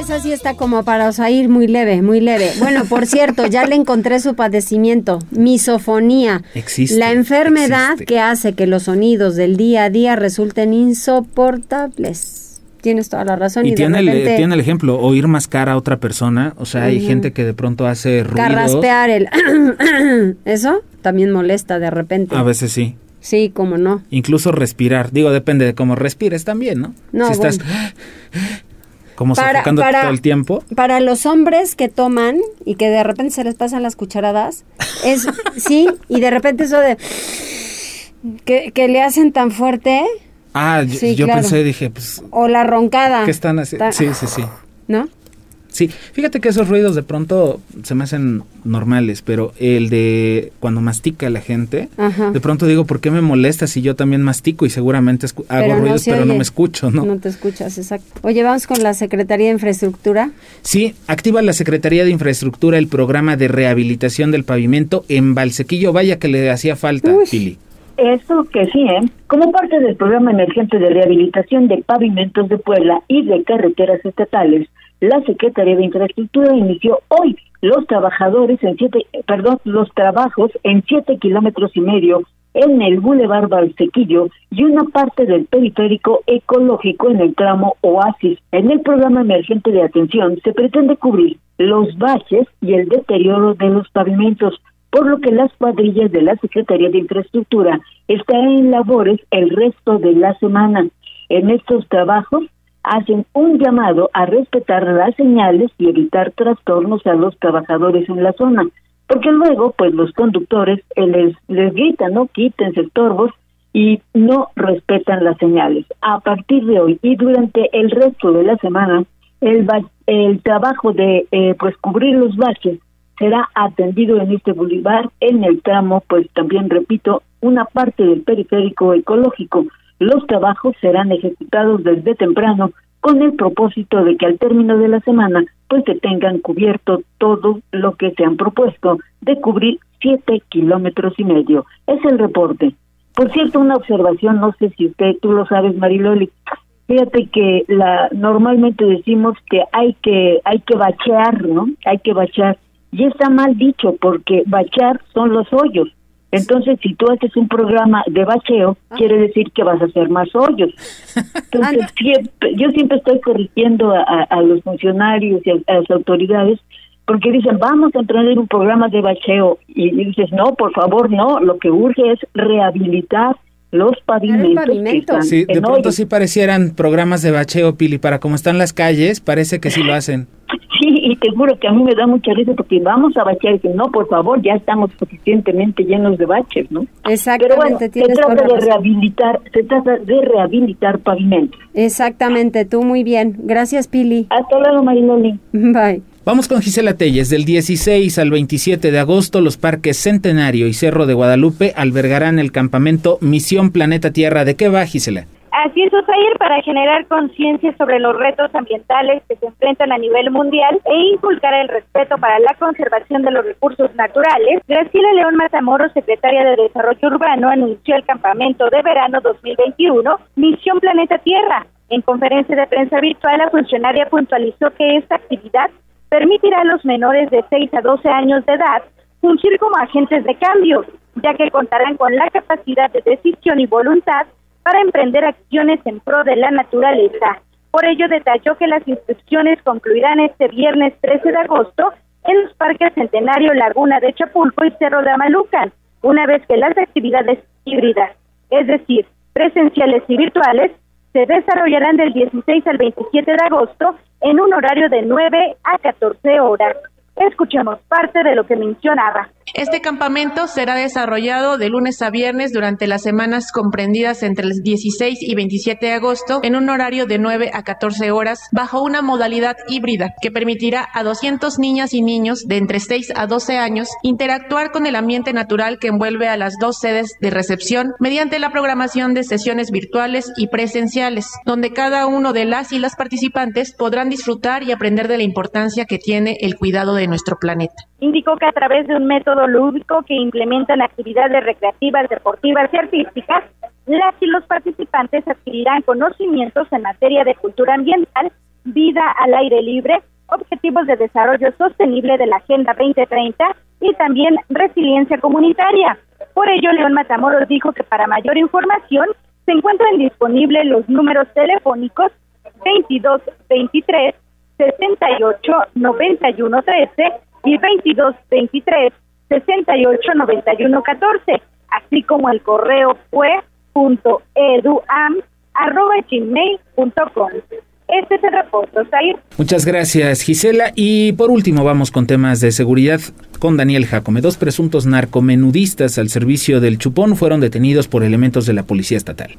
Esa sí está como para Osair, muy leve, muy leve. Bueno, por cierto, ya le encontré su padecimiento, misofonía. Existe. La enfermedad que hace que los sonidos del día a día resulten insoportables. Tienes toda la razón. Y, tiene, repente el, tiene el ejemplo, oír más cara a otra persona. O sea, hay gente que de pronto hace ruido. Carraspear el... Eso también molesta de repente. A veces sí. Sí, como no. Incluso respirar. Digo, depende de cómo respires también, ¿no? No, si estás como Para- sofocando para- todo el tiempo. Para los hombres que toman y que de repente se les pasan las cucharadas, es sí, y de repente eso de que, que le hacen tan fuerte Ah, yo, Sí, yo claro. pensé, dije, pues, o la roncada. ¿qué están haciendo? Sí, sí, sí. ¿No? Sí, fíjate que esos ruidos de pronto se me hacen normales, pero el de cuando mastica la gente, Ajá. de pronto digo, ¿por qué me molesta si yo también mastico y seguramente escu- hago Pero no ruidos, se pero no me escucho, ¿no? No te escuchas, exacto. Oye, vamos con la Secretaría de Infraestructura. Sí, activa la Secretaría de Infraestructura el programa de rehabilitación del pavimento en Valsequillo. Vaya que le hacía falta, Pili. Eso que sí, ¿eh? Como parte del programa emergente de rehabilitación de pavimentos de Puebla y de carreteras estatales, la Secretaría de Infraestructura inició hoy los trabajadores en siete, perdón, los trabajos en siete kilómetros y medio en el Boulevard Valsequillo y una parte del periférico ecológico en el tramo Oasis. En el programa emergente de atención se pretende cubrir los baches y el deterioro de los pavimentos, por lo que las cuadrillas de la Secretaría de Infraestructura estarán en labores el resto de la semana. En estos trabajos hacen un llamado a respetar las señales y evitar trastornos a los trabajadores en la zona, porque luego pues los conductores eh, les, les gritan, no quítense estorbos y no respetan las señales. A partir de hoy y durante el resto de la semana, el, el trabajo de eh, pues cubrir los baches será atendido en este bulevar en el tramo, pues también repito, una parte del periférico ecológico. Los trabajos serán ejecutados desde temprano con el propósito de que al término de la semana pues se tengan cubierto todo lo que se han propuesto de cubrir siete kilómetros y medio. Es el reporte. Por cierto, una observación, no sé si usted, tú lo sabes, Mariloli, fíjate que la normalmente decimos que hay que hay que bachear, ¿no? Hay que bachear y está mal dicho porque bachar son los hoyos. Entonces, si tú haces un programa de bacheo, quiere decir que vas a hacer más hoyos. Entonces, siempre- yo siempre estoy corrigiendo a, a- a los funcionarios y a, a las autoridades porque dicen, vamos a emprender un programa de bacheo. Y, y dices, no, por favor, no. Lo que urge es rehabilitar los pavimentos. Sí, de pronto hoyos. sí parecieran programas de bacheo, Pili, para como están las calles, parece que sí lo hacen. Sí, y te juro que a mí me da mucha risa porque vamos a bachear y dicen, no, por favor, ya estamos suficientemente llenos de baches, ¿no? Exactamente, Pero bueno, se trata de rehabilitar, se trata de rehabilitar pavimentos. Exactamente, tú muy bien. Gracias, Pili. Hasta luego, Mariloli. Bye. Vamos con Gisela Telles. Del 16 al 27 de agosto, los parques Centenario y Cerro de Guadalupe albergarán el campamento Misión Planeta Tierra. ¿De qué va, Gisela? Así es, Osair, para generar conciencia sobre los retos ambientales que se enfrentan a nivel mundial e inculcar el respeto para la conservación de los recursos naturales, Graciela León Matamoros, secretaria de Desarrollo Urbano, anunció el campamento de verano 2021 Misión Planeta Tierra. En conferencia de prensa virtual, la funcionaria puntualizó que esta actividad permitirá a los menores de 6 a 12 años de edad fungir como agentes de cambio, ya que contarán con la capacidad de decisión y voluntad para emprender acciones en pro de la naturaleza. Por ello detalló que las inscripciones concluirán este viernes 13 de agosto en los parques Centenario, Laguna de Chapulco y Cerro de Amalucan, una vez que las actividades híbridas, es decir, presenciales y virtuales, se desarrollarán del 16 al 27 de agosto en un horario de 9 a 14 horas. Escuchemos parte de lo que mencionaba. Este campamento será desarrollado de lunes a viernes durante las semanas comprendidas entre el 16 y 27 de agosto en un horario de 9 a 14 horas bajo una modalidad híbrida que permitirá a 200 niñas y niños de entre 6 a 12 años interactuar con el ambiente natural que envuelve a las dos sedes de recepción mediante la programación de sesiones virtuales y presenciales, donde cada uno de las y las participantes podrán disfrutar y aprender de la importancia que tiene el cuidado de nuestro planeta. Indicó que a través de un método lúdico que implementan actividades recreativas, deportivas y artísticas, las y los participantes adquirirán conocimientos en materia de cultura ambiental, vida al aire libre, objetivos de desarrollo sostenible de la Agenda 2030 y también resiliencia comunitaria. Por ello, León Matamoros dijo que para mayor información se encuentran disponibles los números telefónicos 22 23 68 91 13 y 22 23 68 91 14, así como el correo fue.eduam.gmail.com. Este es el reporte, Zair. Muchas gracias, Gisela. Y por último, vamos con temas de seguridad con Daniel Jacome. Dos presuntos narcomenudistas al servicio del Chupón fueron detenidos por elementos de la Policía Estatal.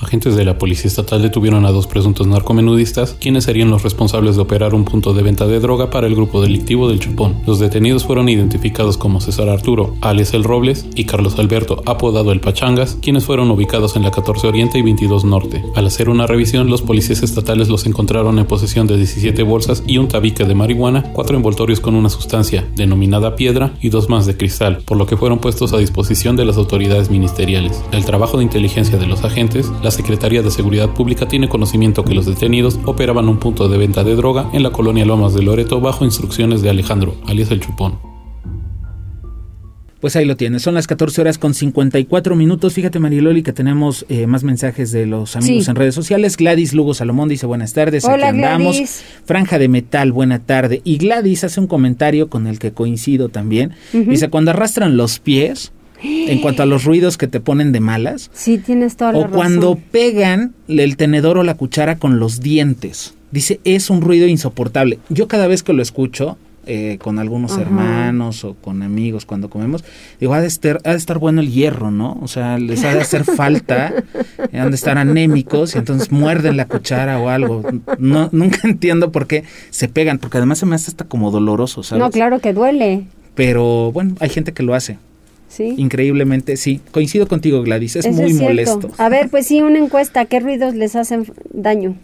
Agentes de la Policía Estatal detuvieron a dos presuntos narcomenudistas, quienes serían los responsables de operar un punto de venta de droga para el grupo delictivo del Chupón. Los detenidos fueron identificados como César Arturo, alias El Robles, y Carlos Alberto, apodado El Pachangas, quienes fueron ubicados en la 14 Oriente y 22 Norte. Al hacer una revisión, los policías estatales los encontraron en posesión de 17 bolsas y un tabique de marihuana, cuatro envoltorios con una sustancia denominada piedra y dos más de cristal, por lo que fueron puestos a disposición de las autoridades ministeriales. El trabajo de inteligencia de los agentes, Secretaría de Seguridad Pública tiene conocimiento que los detenidos operaban un punto de venta de droga en la colonia Lomas de Loreto bajo instrucciones de Alejandro, alias el Chupón. Pues ahí lo tienes, son las 14 horas con 54 minutos. Fíjate, Mariloli, que tenemos eh, más mensajes de los amigos Sí. en redes sociales. Gladys Lugo Salomón dice buenas tardes, Hola, aquí andamos. Gladys. Franja de metal, buena tarde. Y Gladys hace un comentario con el que coincido también. Dice, cuando arrastran los pies, en cuanto a los ruidos que te ponen de malas, Sí, tienes toda la o razón. cuando pegan el tenedor o la cuchara con los dientes. Dice, es un ruido insoportable. Yo cada vez que lo escucho, eh, con algunos Ajá. hermanos o con amigos cuando comemos, digo, ha de, estar, ha de estar bueno el hierro, ¿no? O sea, les ha de hacer falta, eh, han de estar anémicos y entonces muerden la cuchara o algo. No, nunca entiendo por qué se pegan, porque además se me hace hasta como doloroso, ¿sabes? No, claro que duele. Pero bueno, hay gente que lo hace. Sí. Increíblemente, sí. Coincido contigo, Gladys. Es Eso muy molesto. A ver, pues sí, una encuesta. ¿Qué ruidos les hacen daño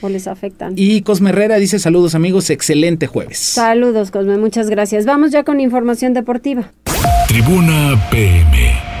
o les afectan? Y Cosme Herrera dice saludos amigos, excelente jueves. Saludos, Cosme, muchas gracias. Vamos ya con información deportiva. Tribuna PM.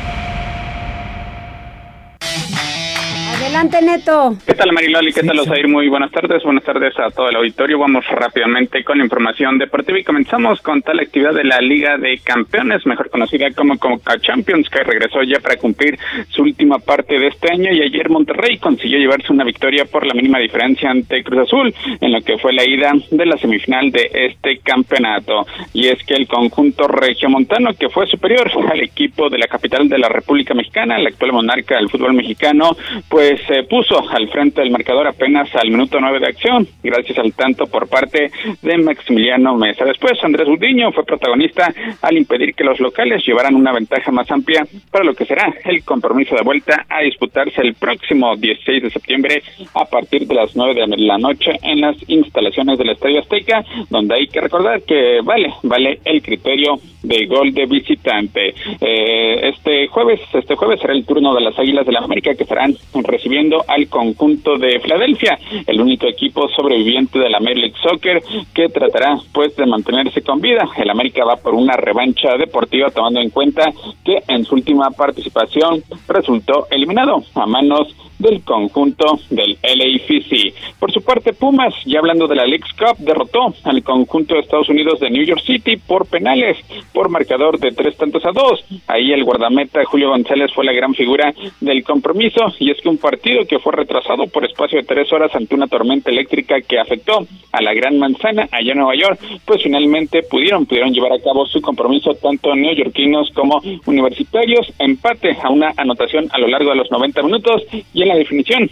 Adelante, Neto. ¿Qué tal Mariloli? ¿Qué tal Osair? Muy buenas tardes. Buenas tardes a todo el auditorio. Vamos rápidamente con la información deportiva y comenzamos con tal actividad de la Liga de Campeones, mejor conocida como Coca Champions, que regresó ya para cumplir su última parte de este año y ayer Monterrey consiguió llevarse una victoria por la mínima diferencia ante Cruz Azul en lo que fue la ida de la semifinal de este campeonato. Y es que el conjunto regiomontano, que fue superior al equipo de la capital de la República Mexicana, el actual monarca del fútbol mexicano, pues se puso al frente del marcador apenas al minuto nueve de acción, gracias al tanto por parte de Maximiliano Mesa. Después Andrés Udiño fue protagonista al impedir que los locales llevaran una ventaja más amplia para lo que será el compromiso de vuelta a disputarse el próximo 16 de septiembre a partir de las 9 de la noche en las instalaciones del Estadio Azteca, donde hay que recordar que vale, vale el criterio de gol de visitante. Eh, este jueves, este jueves será el turno de las Águilas de la América que estarán recibiendo al conjunto de Filadelfia, el único equipo sobreviviente de la Major League Soccer que tratará pues de mantenerse con vida. El América va por una revancha deportiva tomando en cuenta que en su última participación resultó eliminado a manos del conjunto del LAFC. Por su parte, Pumas, ya hablando de la Leagues Cup, derrotó al conjunto de Estados Unidos de New York City por penales, por marcador de tres tantos a dos. Ahí el guardameta Julio González fue la gran figura del compromiso y es que un partido que fue retrasado por espacio de tres horas ante una tormenta eléctrica que afectó a la Gran Manzana allá en Nueva York, pues finalmente pudieron pudieron llevar a cabo su compromiso tanto neoyorquinos como universitarios, empate a una anotación a lo largo de los 90 minutos y en la definición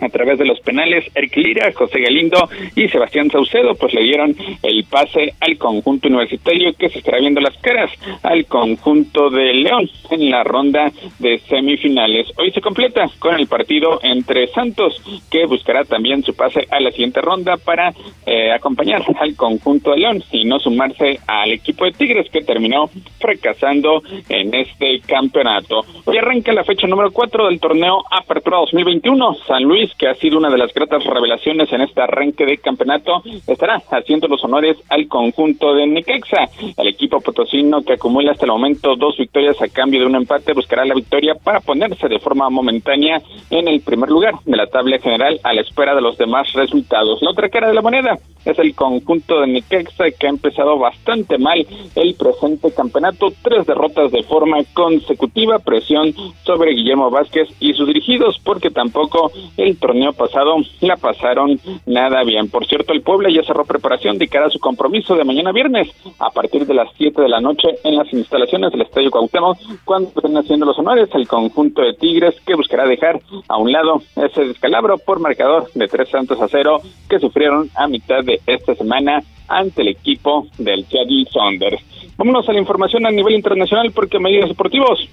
a través de los penales, Eric Lira, José Galindo y Sebastián Saucedo, pues le dieron el pase al conjunto universitario que se estará viendo las caras al conjunto de León en la ronda de semifinales. Hoy se completa con el partido entre Santos, que buscará también su pase a la siguiente ronda para eh, acompañar al conjunto de León y no sumarse al equipo de Tigres que terminó fracasando en este campeonato. Hoy arranca la fecha número 4 del torneo Apertura 2021. San Luis, que ha sido una de las gratas revelaciones en este arranque de campeonato, estará haciendo los honores al conjunto de Necaxa. El equipo potosino que acumula hasta el momento dos victorias a cambio de un empate buscará la victoria para ponerse de forma momentánea en el primer lugar de la tabla general a la espera de los demás resultados. La otra cara de la moneda es el conjunto de Necaxa que ha empezado bastante mal el presente campeonato, tres derrotas de forma consecutiva, presión sobre Guillermo Vázquez y sus dirigidos porque tampoco el torneo pasado la pasaron nada bien. Por cierto, el Puebla ya cerró preparación de cara a su compromiso de mañana viernes a partir de las 7 de la noche en las instalaciones del Estadio Cuauhtémoc cuando estén haciendo los honores al conjunto de Tigres que buscará dejar a un lado ese descalabro por marcador de tres santos a cero que sufrieron a mitad de esta semana ante el equipo del Seattle Saunders. Vámonos a la información a nivel internacional porque medios deportivos.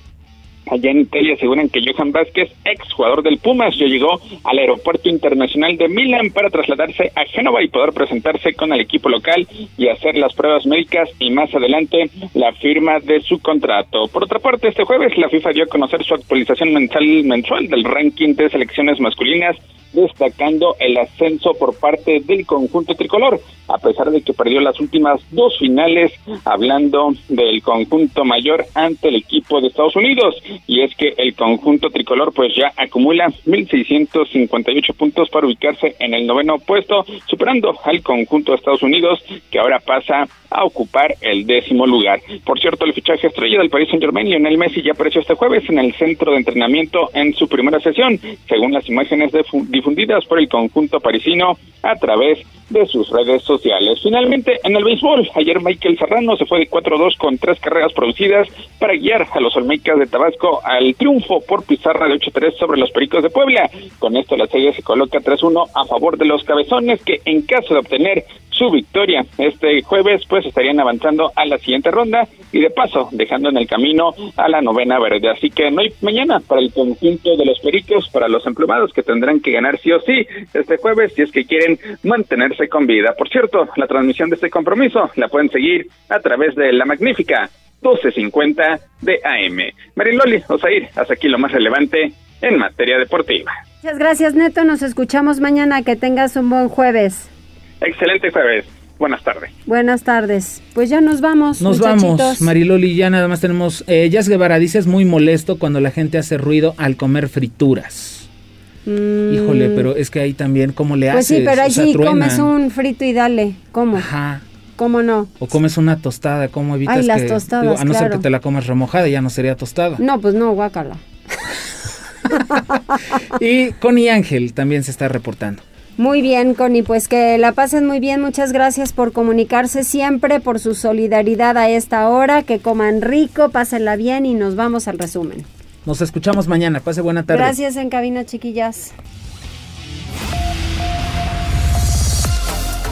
Allá en Italia aseguran que Johan Vázquez, ex jugador del Pumas, ya llegó al aeropuerto internacional de Milán para trasladarse a Génova y poder presentarse con el equipo local y hacer las pruebas médicas y más adelante la firma de su contrato. Por otra parte, este jueves la FIFA dio a conocer su actualización mensual, mensual del ranking de selecciones masculinas destacando el ascenso por parte del conjunto tricolor, a pesar de que perdió las últimas dos finales, hablando del conjunto mayor ante el equipo de Estados Unidos. Y es que el conjunto tricolor pues ya acumula 1.658 puntos para ubicarse en el noveno puesto, superando al conjunto de Estados Unidos, que ahora pasa a ocupar el décimo lugar. Por cierto, el fichaje estrella del Paris Saint Germain, Lionel Messi, ya apareció este jueves en el centro de entrenamiento en su primera sesión, según las imágenes difundidas por el conjunto parisino a través de sus redes sociales. Finalmente, en el béisbol, ayer Michael Serrano se fue de 4-2 con tres carreras producidas para guiar a los Olmecas de Tabasco al triunfo por pizarra de 8-3 sobre los Pericos de Puebla. Con esto la serie se coloca 3-1 a favor de los Cabezones que en caso de obtener su victoria este jueves, pues estarían avanzando a la siguiente ronda y de paso dejando en el camino a la novena verde. Así que no hay mañana para el conjunto de los pericos, para los emplumados que tendrán que ganar sí o sí este jueves si es que quieren mantenerse con vida. Por cierto, la transmisión de este compromiso la pueden seguir a través de la magnífica 1250 de AM. Mariloli, Osair, hasta aquí lo más relevante en materia deportiva. Muchas gracias, Neto. Nos escuchamos mañana. Que tengas un buen jueves. Excelente jueves. Buenas tardes. Buenas tardes. Pues ya nos vamos. Nos vamos, Mariloli. Ya nada más tenemos. Eh, Jazz Guevara dice: es muy molesto cuando la gente hace ruido al comer frituras. Mm. Híjole, pero es que ahí también, ¿cómo le Pues haces? sí, pero ahí O sea, sí truenan. comes un frito y dale. ¿Cómo? Ajá. ¿Cómo no? O comes una tostada, ¿cómo evitas Ay, las que- tostadas, digo, a no ser que te la comas remojada, ya no sería tostada. No, pues no, guácala. Y Connie Ángel también se está reportando. Muy bien, Connie, pues que la pasen muy bien. Muchas gracias por comunicarse siempre, por su solidaridad a esta hora. Que coman rico, pásenla bien y nos vamos al resumen. Nos escuchamos mañana. Pase buena tarde. Gracias en cabina, chiquillas.